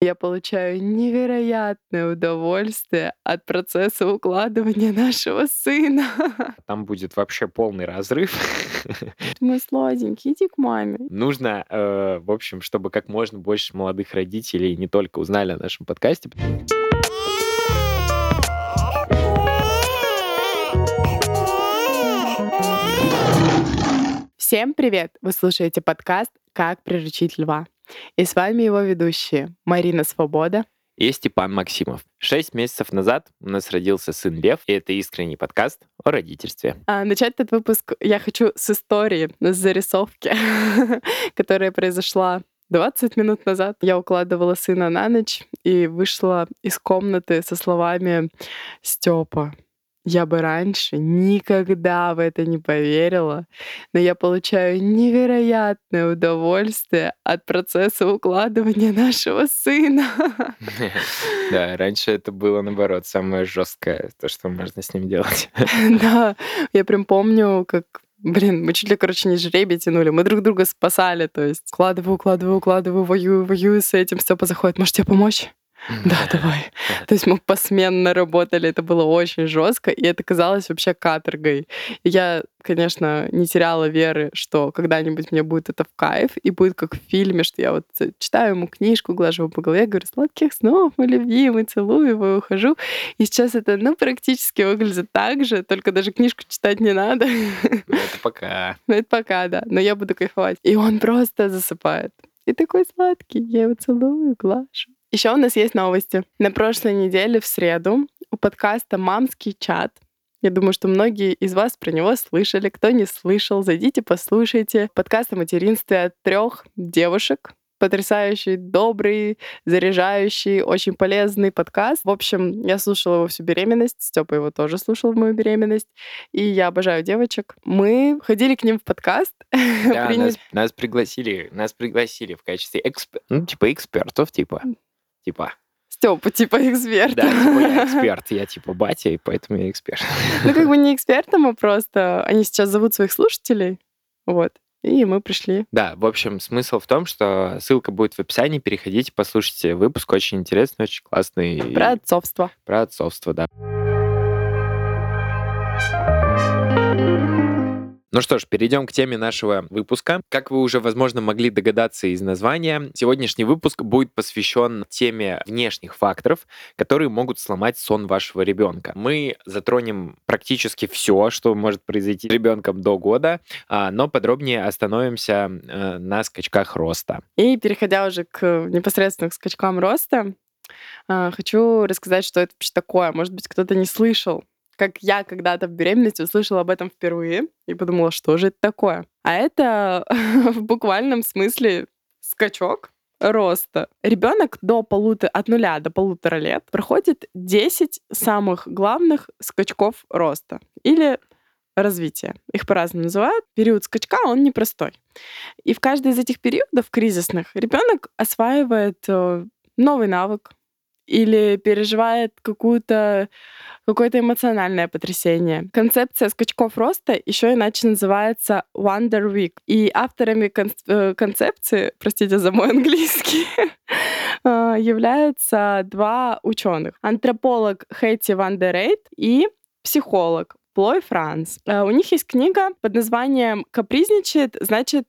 Я получаю невероятное удовольствие от процесса укладывания нашего сына. Там будет вообще полный разрыв. Мой сладенький, иди к маме. Нужно, э, в общем, чтобы как можно больше молодых родителей не только узнали о нашем подкасте. Всем привет! Вы слушаете подкаст «Как приручить льва». И с вами его ведущие Марина Свобода и Степан Максимов. Шесть месяцев назад у нас родился сын Лев, и это искренний подкаст о родительстве. А, начать этот выпуск я хочу с истории, с зарисовки, которая произошла 20 минут назад я укладывала сына на ночь и вышла из комнаты со словами «Степа, я бы раньше никогда в это не поверила, но я получаю невероятное удовольствие от процесса укладывания нашего сына. Да, раньше это было, наоборот, самое жесткое, то, что можно с ним делать. Да, я прям помню, как Блин, мы чуть ли, короче, не жребий тянули. Мы друг друга спасали. То есть укладываю, укладываю, укладываю, воюю, воюю с этим. Степа заходит. Может, тебе помочь? Да, давай. То есть мы посменно работали, это было очень жестко, и это казалось вообще каторгой. И я, конечно, не теряла веры, что когда-нибудь мне будет это в кайф, и будет как в фильме, что я вот читаю ему книжку, глажу его по голове, говорю, сладких снов, мой любимый, целую его и ухожу. И сейчас это, ну, практически выглядит так же, только даже книжку читать не надо. Ну, это пока. Ну, это пока, да. Но я буду кайфовать. И он просто засыпает. И такой сладкий, я его целую, глажу. Еще у нас есть новости. На прошлой неделе в среду у подкаста «Мамский чат» Я думаю, что многие из вас про него слышали. Кто не слышал, зайдите, послушайте. Подкаст о материнстве от трех девушек. Потрясающий, добрый, заряжающий, очень полезный подкаст. В общем, я слушала его всю беременность. Степа его тоже слушал в мою беременность. И я обожаю девочек. Мы ходили к ним в подкаст. Да, нас, нас пригласили, нас пригласили в качестве эксп... ну, типа экспертов, типа типа. Степа, типа эксперт. Да, типа я эксперт, я типа батя, и поэтому я эксперт. Ну, как бы не экспертом, а просто они сейчас зовут своих слушателей, вот, и мы пришли. Да, в общем, смысл в том, что ссылка будет в описании, переходите, послушайте выпуск, очень интересный, очень классный. Про отцовство. Про отцовство, да. Ну что ж, перейдем к теме нашего выпуска. Как вы уже, возможно, могли догадаться из названия, сегодняшний выпуск будет посвящен теме внешних факторов, которые могут сломать сон вашего ребенка. Мы затронем практически все, что может произойти с ребенком до года, а, но подробнее остановимся э, на скачках роста. И переходя уже к непосредственно к скачкам роста, а, хочу рассказать, что это вообще такое. Может быть, кто-то не слышал как я когда-то в беременности услышала об этом впервые и подумала, что же это такое. А это в буквальном смысле скачок роста. Ребенок до полутора, от нуля до полутора лет проходит 10 самых главных скачков роста. Или развития. Их по-разному называют. Период скачка, он непростой. И в каждый из этих периодов кризисных ребенок осваивает э, новый навык, или переживает какую-то какое-то эмоциональное потрясение. Концепция скачков роста еще иначе называется Wonder Week. И авторами кон- э, концепции, простите за мой английский, а, являются два ученых. Антрополог Хэти Ван дер Рейт и психолог Плой Франц. А, у них есть книга под названием «Капризничает, значит,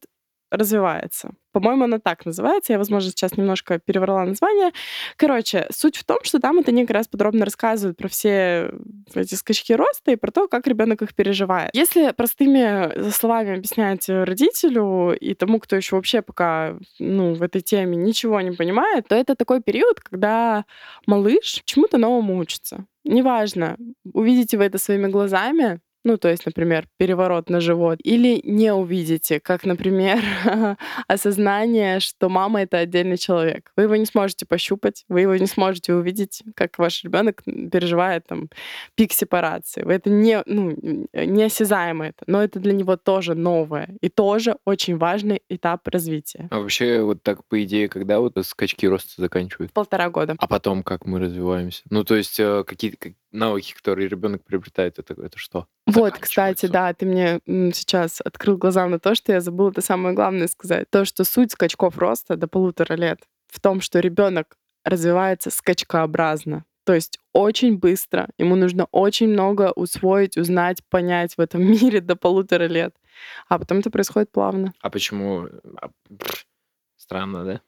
развивается». По-моему, она так называется. Я, возможно, сейчас немножко переврала название. Короче, суть в том, что там это они как раз подробно рассказывают про все эти скачки роста и про то, как ребенок их переживает. Если простыми словами объяснять родителю и тому, кто еще вообще пока ну, в этой теме ничего не понимает, то это такой период, когда малыш чему-то новому учится. Неважно, увидите вы это своими глазами, ну, то есть, например, переворот на живот, или не увидите, как, например, осознание, что мама — это отдельный человек. Вы его не сможете пощупать, вы его не сможете увидеть, как ваш ребенок переживает там пик сепарации. Это не, ну, неосязаемо это, но это для него тоже новое и тоже очень важный этап развития. А вообще, вот так, по идее, когда вот скачки роста заканчивают? Полтора года. А потом как мы развиваемся? Ну, то есть э, какие-то навыки, которые ребенок приобретает, это, это что? Вот, кстати, да, ты мне сейчас открыл глаза на то, что я забыла это самое главное сказать. То, что суть скачков роста до полутора лет в том, что ребенок развивается скачкообразно. То есть очень быстро. Ему нужно очень много усвоить, узнать, понять в этом мире до полутора лет. А потом это происходит плавно. А почему? А, странно, да?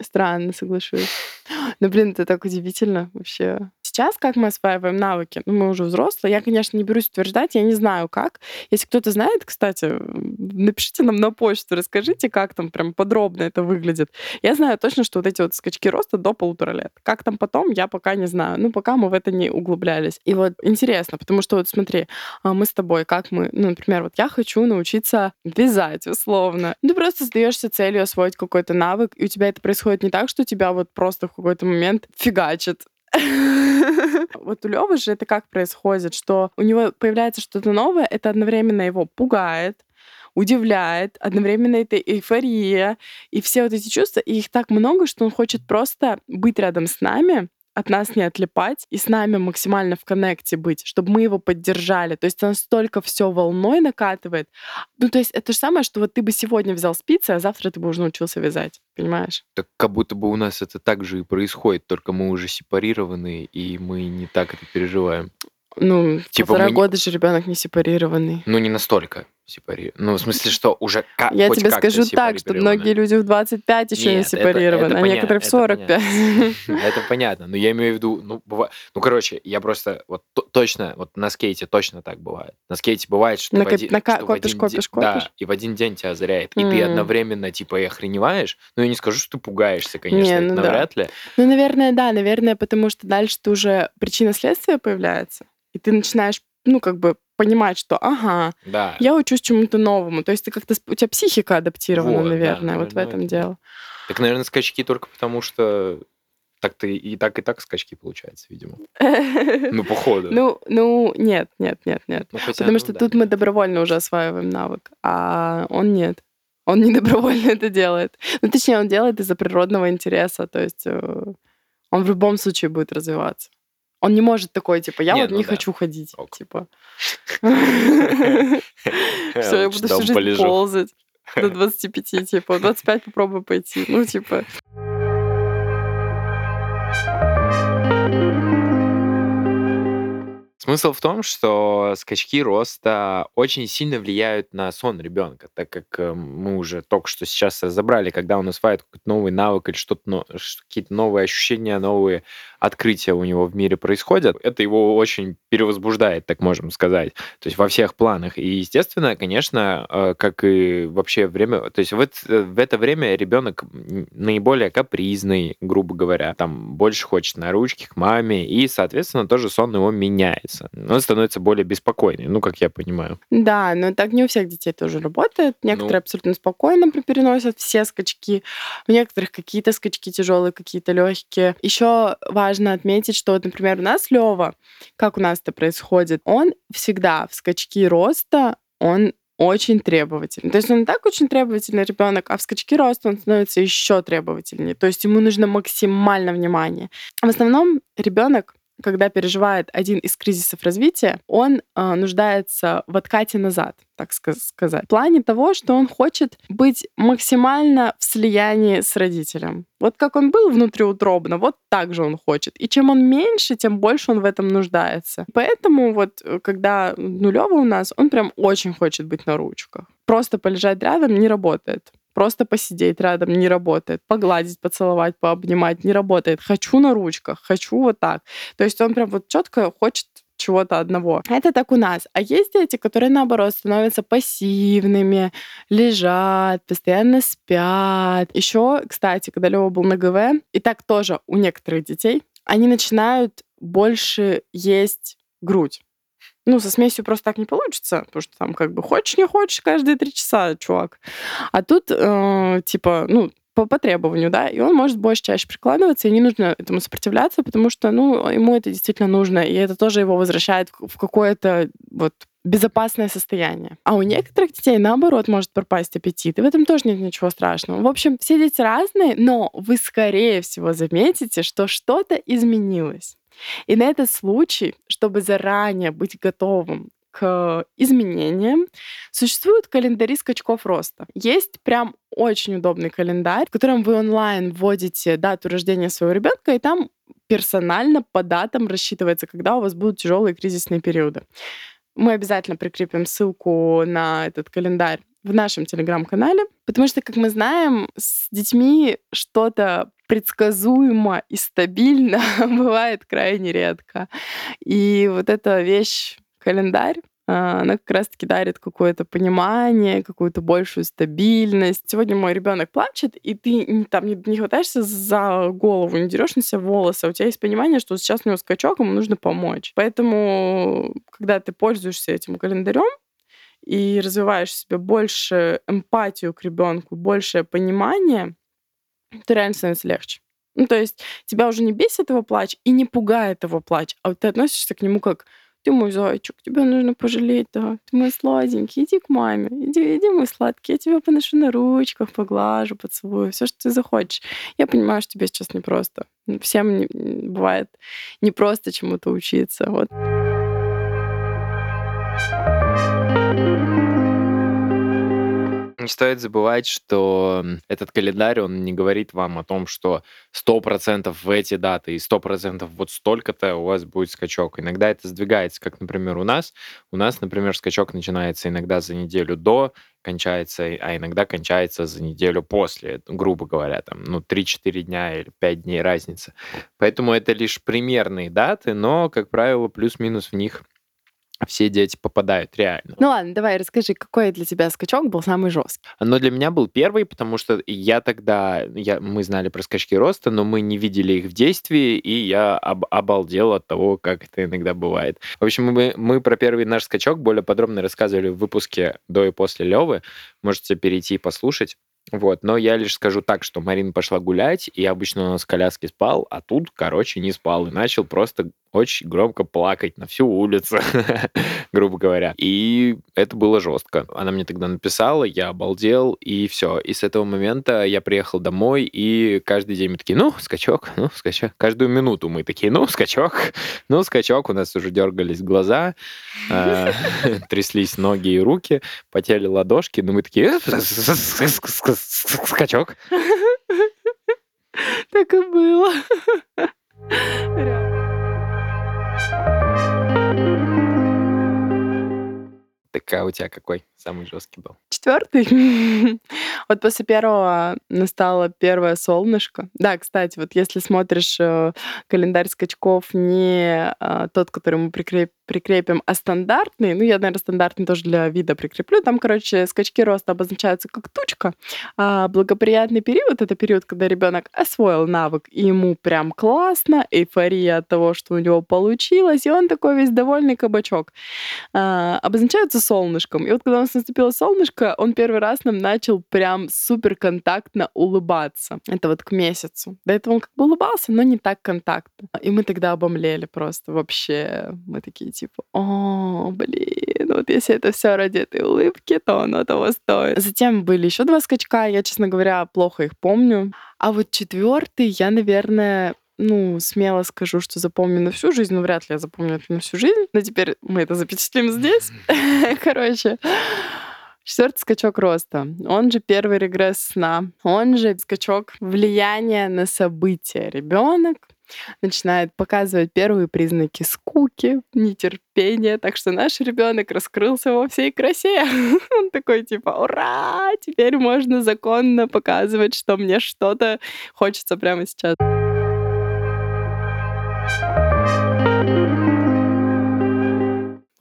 Странно, соглашусь. Ну, блин, это так удивительно вообще сейчас как мы осваиваем навыки? Ну, мы уже взрослые. Я, конечно, не берусь утверждать, я не знаю, как. Если кто-то знает, кстати, напишите нам на почту, расскажите, как там прям подробно это выглядит. Я знаю точно, что вот эти вот скачки роста до полутора лет. Как там потом, я пока не знаю. Ну, пока мы в это не углублялись. И вот интересно, потому что вот смотри, а, мы с тобой, как мы, ну, например, вот я хочу научиться вязать, условно. Ты просто задаешься целью освоить какой-то навык, и у тебя это происходит не так, что тебя вот просто в какой-то момент фигачит Вот у Лёвы же это как происходит, что у него появляется что-то новое, это одновременно его пугает, удивляет, одновременно это эйфория, и все вот эти чувства, и их так много, что он хочет просто быть рядом с нами, от нас не отлипать и с нами максимально в коннекте быть, чтобы мы его поддержали. То есть настолько все волной накатывает. Ну, то есть это же самое, что вот ты бы сегодня взял спицы, а завтра ты бы уже научился вязать. Понимаешь? Так как будто бы у нас это так же и происходит, только мы уже сепарированы, и мы не так это переживаем. Ну, типа полтора мы... года же ребенок не сепарированный. Ну, не настолько сепарирован. Ну, в смысле, что уже как Я тебе скажу так, что многие люди в 25 еще Нет, не сепарированы, это, это а понятно, некоторые в 45. Это понятно, но я имею в виду, ну, бывает, ну, короче, я просто вот точно, вот на скейте точно так бывает. На скейте бывает, что на, в один, копишь, копишь, копишь. Да, и в один день тебя озаряет, и ты одновременно, типа, и охреневаешь, но я не скажу, что ты пугаешься, конечно, не, ну, навряд ли. Ну, наверное, да, наверное, потому что дальше ты уже причина следствия появляется, и ты начинаешь ну, как бы понимать, что ага, да. я учусь чему-то новому. То есть ты как-то у тебя психика адаптирована, вот, наверное, да, вот в этом это... дело. Так, наверное, скачки только потому, что так ты и так, и так скачки получается, видимо. Ну, походу. Ну, ну, нет, нет, нет, нет. Ну, Потому что тут мы добровольно уже осваиваем навык, а он нет. Он не добровольно это делает. Ну, точнее, он делает из-за природного интереса. То есть э, он в любом случае будет развиваться. Он не может такой, типа, я вот ну не хочу ходить. Типа. Все, я буду всю жизнь ползать до 25, типа, 25 попробую пойти. Ну, типа. Смысл в том, что скачки роста очень сильно влияют на сон ребенка, так как э, мы уже только что сейчас разобрали, когда он осваивает какой-то новый навык или что-то, какие-то новые ощущения, новые открытия у него в мире происходят, это его очень перевозбуждает, так можем сказать, то есть во всех планах. И, естественно, конечно, э, как и вообще время, то есть в это, в это время ребенок наиболее капризный, грубо говоря, там больше хочет на ручки к маме, и, соответственно, тоже сон его меняется. Он становится более беспокойный, ну, как я понимаю. Да, но так не у всех детей тоже работает. Некоторые ну... абсолютно спокойно переносят все скачки, у некоторых какие-то скачки тяжелые, какие-то легкие. Еще важно важно отметить, что, например, у нас Лева, как у нас это происходит, он всегда в скачки роста, он очень требовательный. То есть он так очень требовательный ребенок, а в скачки роста он становится еще требовательнее. То есть ему нужно максимально внимание. В основном ребенок когда переживает один из кризисов развития, он э, нуждается в откате назад, так сказать. В плане того, что он хочет быть максимально в слиянии с родителем. Вот как он был внутриутробно, вот так же он хочет. И чем он меньше, тем больше он в этом нуждается. Поэтому вот э, когда нулевый у нас, он прям очень хочет быть на ручках. Просто полежать рядом не работает. Просто посидеть рядом не работает. Погладить, поцеловать, пообнимать не работает. Хочу на ручках, хочу вот так. То есть он прям вот четко хочет чего-то одного. Это так у нас. А есть дети, которые, наоборот, становятся пассивными, лежат, постоянно спят. Еще, кстати, когда Лева был на ГВ, и так тоже у некоторых детей, они начинают больше есть грудь. Ну, со смесью просто так не получится, потому что там как бы хочешь, не хочешь, каждые три часа, чувак. А тут, э, типа, ну, по, по требованию, да, и он может больше чаще прикладываться, и не нужно этому сопротивляться, потому что, ну, ему это действительно нужно, и это тоже его возвращает в какое-то вот безопасное состояние. А у некоторых детей, наоборот, может пропасть аппетит, и в этом тоже нет ничего страшного. В общем, все дети разные, но вы, скорее всего, заметите, что что-то изменилось. И на этот случай, чтобы заранее быть готовым к изменениям, существуют календари скачков роста. Есть прям очень удобный календарь, в котором вы онлайн вводите дату рождения своего ребенка, и там персонально по датам рассчитывается, когда у вас будут тяжелые кризисные периоды. Мы обязательно прикрепим ссылку на этот календарь в нашем телеграм-канале, потому что, как мы знаем, с детьми что-то предсказуемо и стабильно бывает крайне редко. И вот эта вещь, календарь, а, она как раз-таки дарит какое-то понимание, какую-то большую стабильность. Сегодня мой ребенок плачет, и ты там не, не хватаешься за голову, не дерешь на себя волосы, а у тебя есть понимание, что сейчас у него скачок, ему нужно помочь. Поэтому, когда ты пользуешься этим календарем, и развиваешь в себе больше эмпатию к ребенку, большее понимание, то реально становится легче. Ну, то есть тебя уже не бесит его плач и не пугает его плач, а вот ты относишься к нему как ты мой зайчик, тебе нужно пожалеть, да. Ты мой сладенький, иди к маме, иди, иди, мой сладкий, я тебя поношу на ручках, поглажу, поцелую, все, что ты захочешь. Я понимаю, что тебе сейчас непросто. Всем не, бывает непросто чему-то учиться. Вот. Не стоит забывать, что этот календарь, он не говорит вам о том, что 100% в эти даты и 100% вот столько-то у вас будет скачок. Иногда это сдвигается, как, например, у нас. У нас, например, скачок начинается иногда за неделю до, кончается, а иногда кончается за неделю после, грубо говоря, там, ну, 3-4 дня или 5 дней разница. Поэтому это лишь примерные даты, но, как правило, плюс-минус в них все дети попадают реально. Ну ладно, давай расскажи, какой для тебя скачок был самый жесткий? Но для меня был первый, потому что я тогда, я, мы знали про скачки роста, но мы не видели их в действии, и я об, обалдел от того, как это иногда бывает. В общем, мы, мы про первый наш скачок более подробно рассказывали в выпуске до и после Левы. Можете перейти и послушать. Вот, но я лишь скажу так, что Марина пошла гулять, и обычно у нас в коляске спал, а тут, короче, не спал, и начал просто очень громко плакать на всю улицу, грубо говоря. И это было жестко. Она мне тогда написала, я обалдел, и все. И с этого момента я приехал домой, и каждый день мы такие, ну, скачок, ну, скачок. Каждую минуту мы такие, ну, скачок, ну, скачок. У нас уже дергались глаза, а, тряслись ноги и руки, потели ладошки, но мы такие, скачок. Так и было. А у тебя какой самый жесткий был? Четвертый. вот после первого настало первое солнышко. Да, кстати, вот если смотришь э, календарь скачков не э, тот, который мы прикреп, прикрепим, а стандартный, ну, я, наверное, стандартный тоже для вида прикреплю, там, короче, скачки роста обозначаются как тучка, а благоприятный период — это период, когда ребенок освоил навык, и ему прям классно, эйфория от того, что у него получилось, и он такой весь довольный кабачок. А, обозначаются солнышком. И вот когда у нас наступило солнышко, он первый раз нам начал прям супер контактно улыбаться. Это вот к месяцу. До этого он как бы улыбался, но не так контактно. И мы тогда обомлели просто вообще. Мы такие типа, о, блин, вот если это все ради этой улыбки, то оно того стоит. Затем были еще два скачка, я, честно говоря, плохо их помню. А вот четвертый я, наверное, ну, смело скажу, что запомню на всю жизнь, но вряд ли я запомню это на всю жизнь. Но теперь мы это запечатлим здесь. Короче, Четвертый скачок роста. Он же первый регресс сна. Он же скачок влияния на события. Ребенок начинает показывать первые признаки скуки, нетерпения. Так что наш ребенок раскрылся во всей красе. Он такой типа, ура, теперь можно законно показывать, что мне что-то хочется прямо сейчас.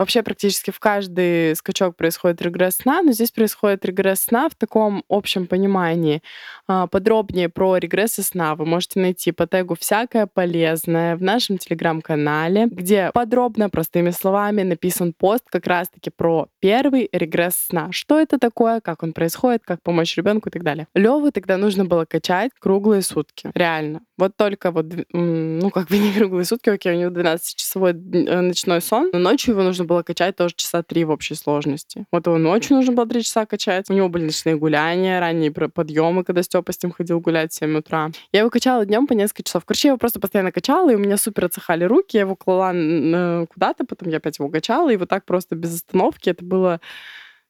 Вообще практически в каждый скачок происходит регресс сна, но здесь происходит регресс сна в таком общем понимании. А, подробнее про регрессы сна вы можете найти по тегу «Всякое полезное» в нашем телеграм-канале, где подробно, простыми словами написан пост как раз-таки про первый регресс сна. Что это такое, как он происходит, как помочь ребенку и так далее. Леву тогда нужно было качать круглые сутки. Реально. Вот только вот, ну, как бы не круглые сутки, окей, у него 12-часовой э, ночной сон, но ночью его нужно было качать тоже часа три в общей сложности. Вот его ночью нужно было три часа качать. У него были ночные гуляния, ранние подъемы, когда Степа с ним ходил гулять в 7 утра. Я его качала днем по несколько часов. Короче, я его просто постоянно качала, и у меня супер отсыхали руки, я его клала куда-то, потом я опять его качала, и вот так просто без остановки это было...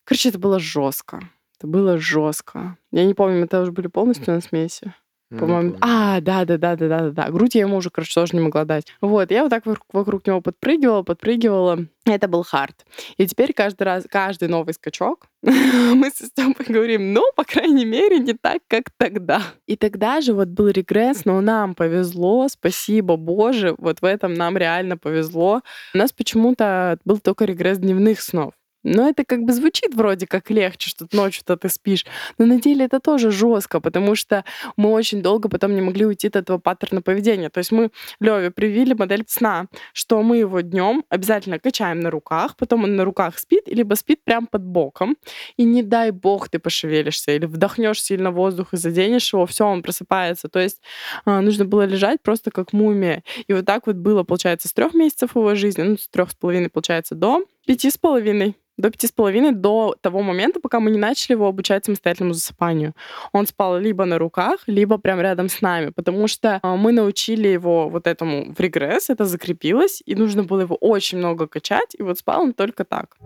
Короче, это было жестко. Это было жестко. Я не помню, это уже были полностью на смеси. По-моему. А, да, да, да, да, да, да, да. Грудь я ему уже, короче, тоже не могла дать. Вот, я вот так вокруг, вокруг него подпрыгивала, подпрыгивала. Это был хард. И теперь каждый раз, каждый новый скачок, мы с Степой говорим, ну, по крайней мере, не так, как тогда. И тогда же вот был регресс, но нам повезло, спасибо Боже, вот в этом нам реально повезло. У нас почему-то был только регресс дневных снов. Но это как бы звучит вроде как легче, что ночью-то ты спишь. Но на деле это тоже жестко, потому что мы очень долго потом не могли уйти от этого паттерна поведения. То есть мы Леве привили модель сна, что мы его днем обязательно качаем на руках, потом он на руках спит, либо спит прям под боком. И не дай бог ты пошевелишься или вдохнешь сильно воздух и заденешь его, все, он просыпается. То есть а, нужно было лежать просто как мумия. И вот так вот было, получается, с трех месяцев его жизни, ну, с трех с половиной, получается, до пяти с половиной до пяти с половиной, до того момента, пока мы не начали его обучать самостоятельному засыпанию. Он спал либо на руках, либо прям рядом с нами, потому что а, мы научили его вот этому в регресс, это закрепилось, и нужно было его очень много качать, и вот спал он только так.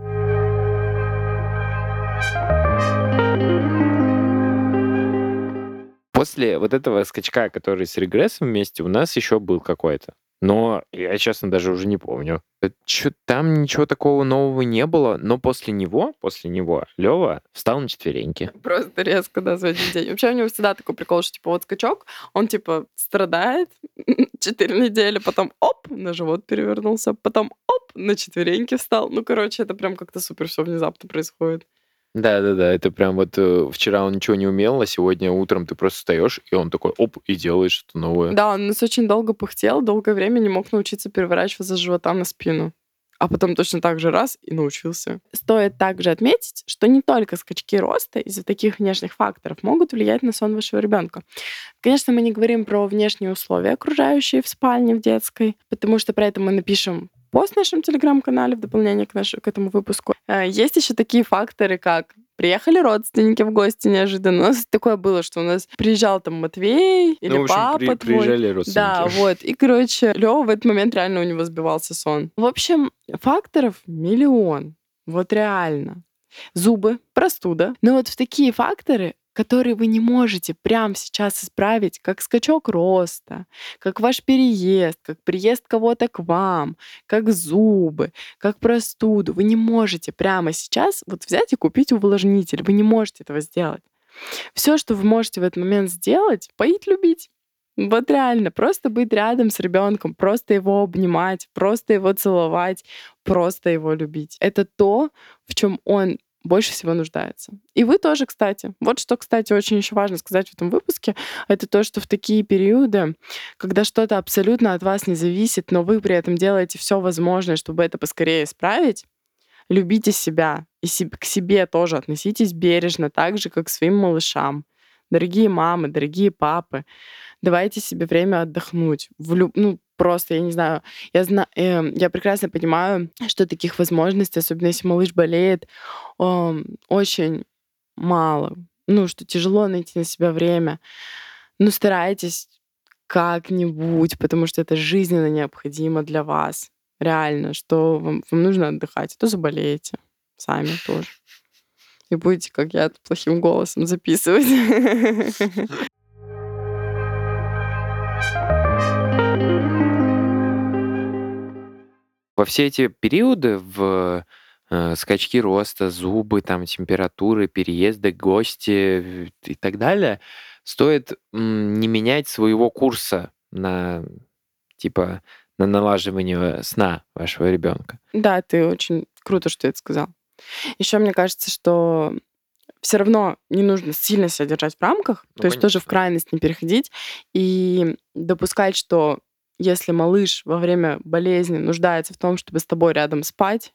После вот этого скачка, который с регрессом вместе, у нас еще был какой-то. Но я, честно, даже уже не помню. Э, чё, там ничего такого нового не было, но после него, после него, Лева встал на четвереньки. Просто резко, да, за один день. Вообще у него всегда такой прикол, что, типа, вот скачок, он, типа, страдает четыре недели, потом оп, на живот перевернулся, потом оп, на четвереньки встал. Ну, короче, это прям как-то супер все внезапно происходит. Да-да-да, это прям вот э, вчера он ничего не умел, а сегодня утром ты просто встаешь, и он такой, оп, и делаешь что-то новое. Да, он нас очень долго пыхтел, долгое время не мог научиться переворачиваться с живота на спину. А потом точно так же раз и научился. Стоит также отметить, что не только скачки роста из-за таких внешних факторов могут влиять на сон вашего ребенка. Конечно, мы не говорим про внешние условия, окружающие в спальне, в детской, потому что про это мы напишем пост в нашем телеграм-канале в дополнение к, нашу, к этому выпуску. Э, есть еще такие факторы, как Приехали родственники в гости неожиданно. У нас такое было, что у нас приезжал там Матвей или ну, общем, папа при, твой. Приезжали родственники. Да, вот. И, короче, Лёва в этот момент реально у него сбивался сон. В общем, факторов миллион. Вот реально. Зубы, простуда. Но вот в такие факторы которые вы не можете прямо сейчас исправить, как скачок роста, как ваш переезд, как приезд кого-то к вам, как зубы, как простуду. Вы не можете прямо сейчас вот взять и купить увлажнитель. Вы не можете этого сделать. Все, что вы можете в этот момент сделать, поить, любить. Вот реально, просто быть рядом с ребенком, просто его обнимать, просто его целовать, просто его любить. Это то, в чем он больше всего нуждается. И вы тоже, кстати. Вот что, кстати, очень еще важно сказать в этом выпуске, это то, что в такие периоды, когда что-то абсолютно от вас не зависит, но вы при этом делаете все возможное, чтобы это поскорее исправить, любите себя и к себе тоже относитесь бережно, так же, как к своим малышам. Дорогие мамы, дорогие папы, давайте себе время отдохнуть. В люб... Ну, просто, я не знаю, я, зна... э, я прекрасно понимаю, что таких возможностей, особенно если малыш болеет, э, очень мало. Ну, что тяжело найти на себя время. Ну, старайтесь как-нибудь, потому что это жизненно необходимо для вас. Реально, что вам, вам нужно отдыхать, а то заболеете сами тоже. И будете, как я, плохим голосом записывать. Во все эти периоды в э, скачки роста, зубы, там, температуры, переезды, гости и так далее, стоит не менять своего курса на типа на налаживание сна вашего ребенка. Да, ты очень круто, что ты это сказал. Еще мне кажется, что все равно не нужно сильно себя держать в рамках, ну, то есть тоже в крайность не переходить и допускать, что если малыш во время болезни нуждается в том, чтобы с тобой рядом спать,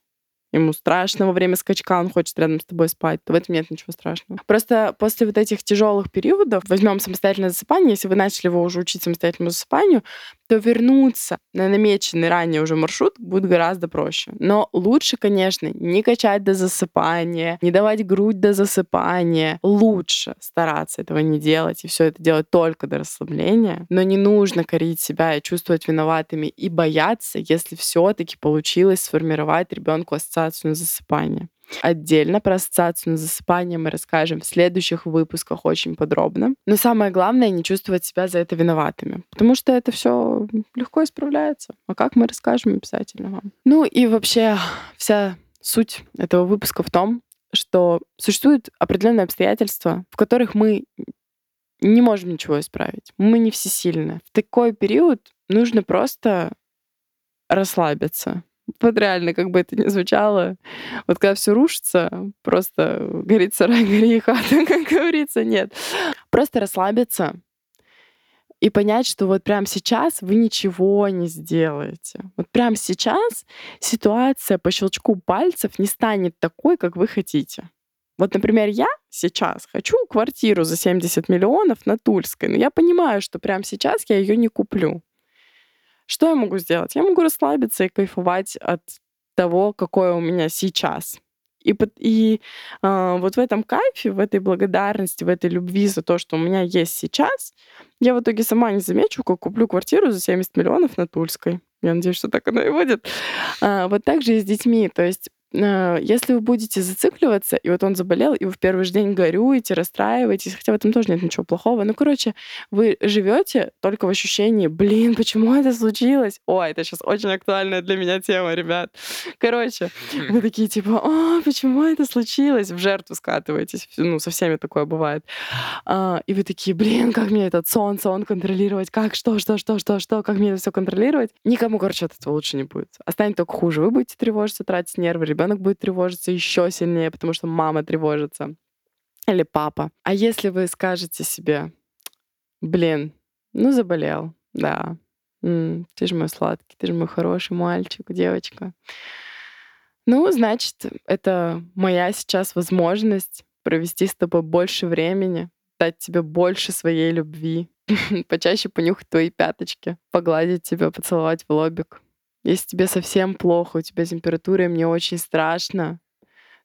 ему страшно во время скачка, он хочет рядом с тобой спать, то в этом нет ничего страшного. Просто после вот этих тяжелых периодов, возьмем самостоятельное засыпание, если вы начали его уже учить самостоятельному засыпанию, то вернуться на намеченный ранее уже маршрут будет гораздо проще. Но лучше, конечно, не качать до засыпания, не давать грудь до засыпания. Лучше стараться этого не делать и все это делать только до расслабления. Но не нужно корить себя и чувствовать виноватыми и бояться, если все-таки получилось сформировать ребенку ассоциацию на засыпание. Отдельно про ассоциацию на засыпание мы расскажем в следующих выпусках очень подробно. Но самое главное не чувствовать себя за это виноватыми, потому что это все легко исправляется. А как мы расскажем обязательно вам. Ну и вообще вся суть этого выпуска в том, что существуют определенные обстоятельства, в которых мы не можем ничего исправить. Мы не всесильны. В такой период нужно просто расслабиться, вот реально, как бы это ни звучало, вот когда все рушится, просто горит сарай, гори хата, как говорится, нет. Просто расслабиться и понять, что вот прямо сейчас вы ничего не сделаете. Вот прямо сейчас ситуация по щелчку пальцев не станет такой, как вы хотите. Вот, например, я сейчас хочу квартиру за 70 миллионов на Тульской, но я понимаю, что прямо сейчас я ее не куплю. Что я могу сделать? Я могу расслабиться и кайфовать от того, какое у меня сейчас. И, и э, вот в этом кайфе, в этой благодарности, в этой любви за то, что у меня есть сейчас, я в итоге сама не замечу, как куплю квартиру за 70 миллионов на Тульской. Я надеюсь, что так оно и будет. А, вот так же и с детьми. То есть если вы будете зацикливаться, и вот он заболел, и вы в первый же день горюете, расстраиваетесь, хотя в этом тоже нет ничего плохого. Ну, короче, вы живете только в ощущении, блин, почему это случилось? О, это сейчас очень актуальная для меня тема, ребят. Короче, вы такие типа, а, почему это случилось? В жертву скатываетесь. Ну, со всеми такое бывает. А, и вы такие, блин, как мне этот сон, сон контролировать? Как, что, что, что, что, что, как мне это все контролировать? Никому, короче, от этого лучше не будет. А станет только хуже. Вы будете тревожиться, тратить нервы, ребенок будет тревожиться еще сильнее, потому что мама тревожится или папа. А если вы скажете себе, блин, ну заболел, да, м-м, ты же мой сладкий, ты же мой хороший мальчик, девочка. Ну, значит, это моя сейчас возможность провести с тобой больше времени, дать тебе больше своей любви, почаще понюхать твои пяточки, погладить тебя, поцеловать в лобик. Если тебе совсем плохо, у тебя температура, и мне очень страшно,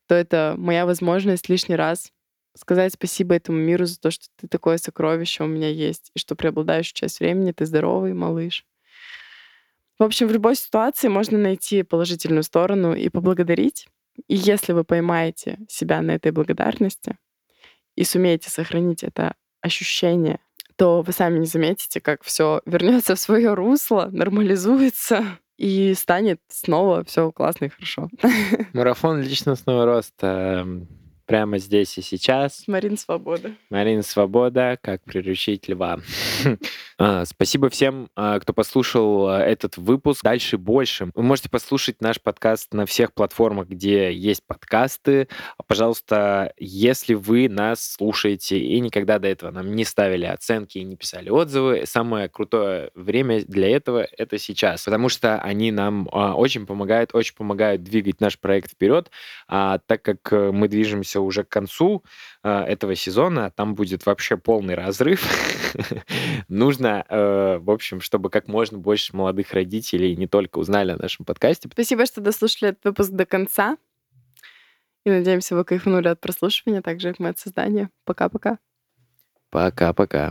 то это моя возможность лишний раз сказать спасибо этому миру за то, что ты такое сокровище у меня есть, и что преобладающую часть времени ты здоровый малыш. В общем, в любой ситуации можно найти положительную сторону и поблагодарить. И если вы поймаете себя на этой благодарности и сумеете сохранить это ощущение, то вы сами не заметите, как все вернется в свое русло, нормализуется, и станет снова все классно и хорошо. Марафон личностного роста прямо здесь и сейчас. Марин Свобода. Марин Свобода, как приручить льва. А, спасибо всем, а, кто послушал а, этот выпуск. Дальше больше. Вы можете послушать наш подкаст на всех платформах, где есть подкасты. Пожалуйста, если вы нас слушаете и никогда до этого нам не ставили оценки и не писали отзывы, самое крутое время для этого — это сейчас, потому что они нам очень помогают, очень помогают двигать наш проект вперед, так как э, мы движемся уже к концу этого сезона, там будет вообще полный разрыв. Нужно э, в общем, чтобы как можно больше молодых родителей не только узнали о нашем подкасте. Спасибо, что дослушали этот выпуск до конца. И надеемся, вы кайфанули от прослушивания, так же, как мы от создания. Пока-пока. Пока-пока.